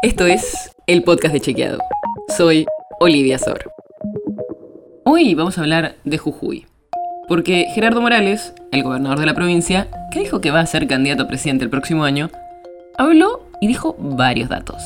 Esto es el podcast de Chequeado. Soy Olivia Sor. Hoy vamos a hablar de Jujuy. Porque Gerardo Morales, el gobernador de la provincia, que dijo que va a ser candidato a presidente el próximo año, habló y dijo varios datos.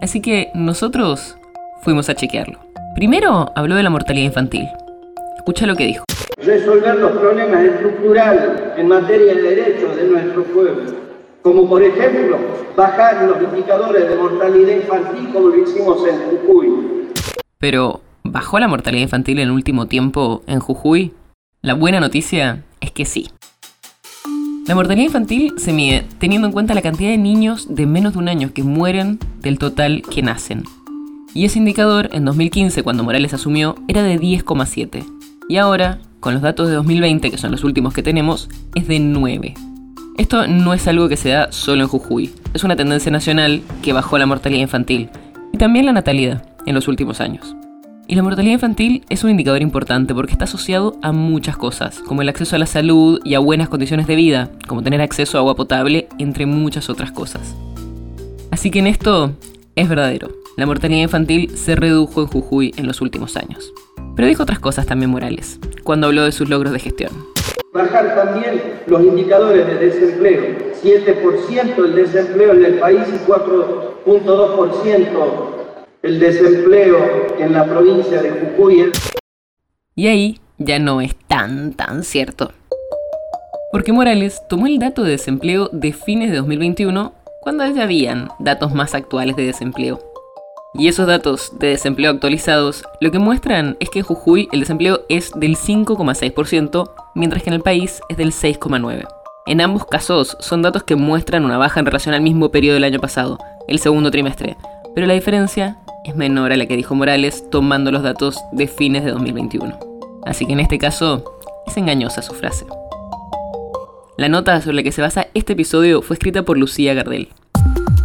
Así que nosotros fuimos a chequearlo. Primero habló de la mortalidad infantil. Escucha lo que dijo. Resolver los problemas estructurales en materia de derechos de nuestro pueblo como por ejemplo bajar los indicadores de mortalidad infantil como lo hicimos en Jujuy. Pero, ¿bajó la mortalidad infantil en el último tiempo en Jujuy? La buena noticia es que sí. La mortalidad infantil se mide teniendo en cuenta la cantidad de niños de menos de un año que mueren del total que nacen. Y ese indicador en 2015, cuando Morales asumió, era de 10,7. Y ahora, con los datos de 2020, que son los últimos que tenemos, es de 9. Esto no es algo que se da solo en Jujuy, es una tendencia nacional que bajó la mortalidad infantil y también la natalidad en los últimos años. Y la mortalidad infantil es un indicador importante porque está asociado a muchas cosas, como el acceso a la salud y a buenas condiciones de vida, como tener acceso a agua potable, entre muchas otras cosas. Así que en esto es verdadero, la mortalidad infantil se redujo en Jujuy en los últimos años. Pero dijo otras cosas también Morales, cuando habló de sus logros de gestión. Bajar también los indicadores de desempleo. 7% el desempleo en el país y 4.2% el desempleo en la provincia de Jujuy. Y ahí ya no es tan, tan cierto. Porque Morales tomó el dato de desempleo de fines de 2021 cuando ya habían datos más actuales de desempleo. Y esos datos de desempleo actualizados lo que muestran es que en Jujuy el desempleo es del 5,6%, mientras que en el país es del 6,9%. En ambos casos son datos que muestran una baja en relación al mismo periodo del año pasado, el segundo trimestre, pero la diferencia es menor a la que dijo Morales tomando los datos de fines de 2021. Así que en este caso es engañosa su frase. La nota sobre la que se basa este episodio fue escrita por Lucía Gardel.